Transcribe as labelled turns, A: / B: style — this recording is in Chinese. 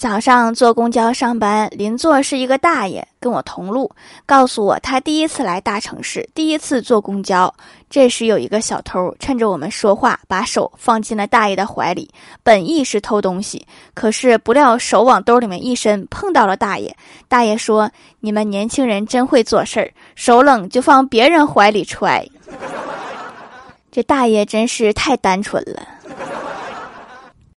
A: 早上坐公交上班邻座是一个大爷跟我同路告诉我他第一次来大城市第一次坐公交这时有一个小偷趁着我们说话把手放进了大爷的怀里本意是偷东西可是不料手往兜里面一伸碰到了大爷。大爷说你们年轻人真会做事儿手冷就放别人怀里揣这大爷真是太单纯了。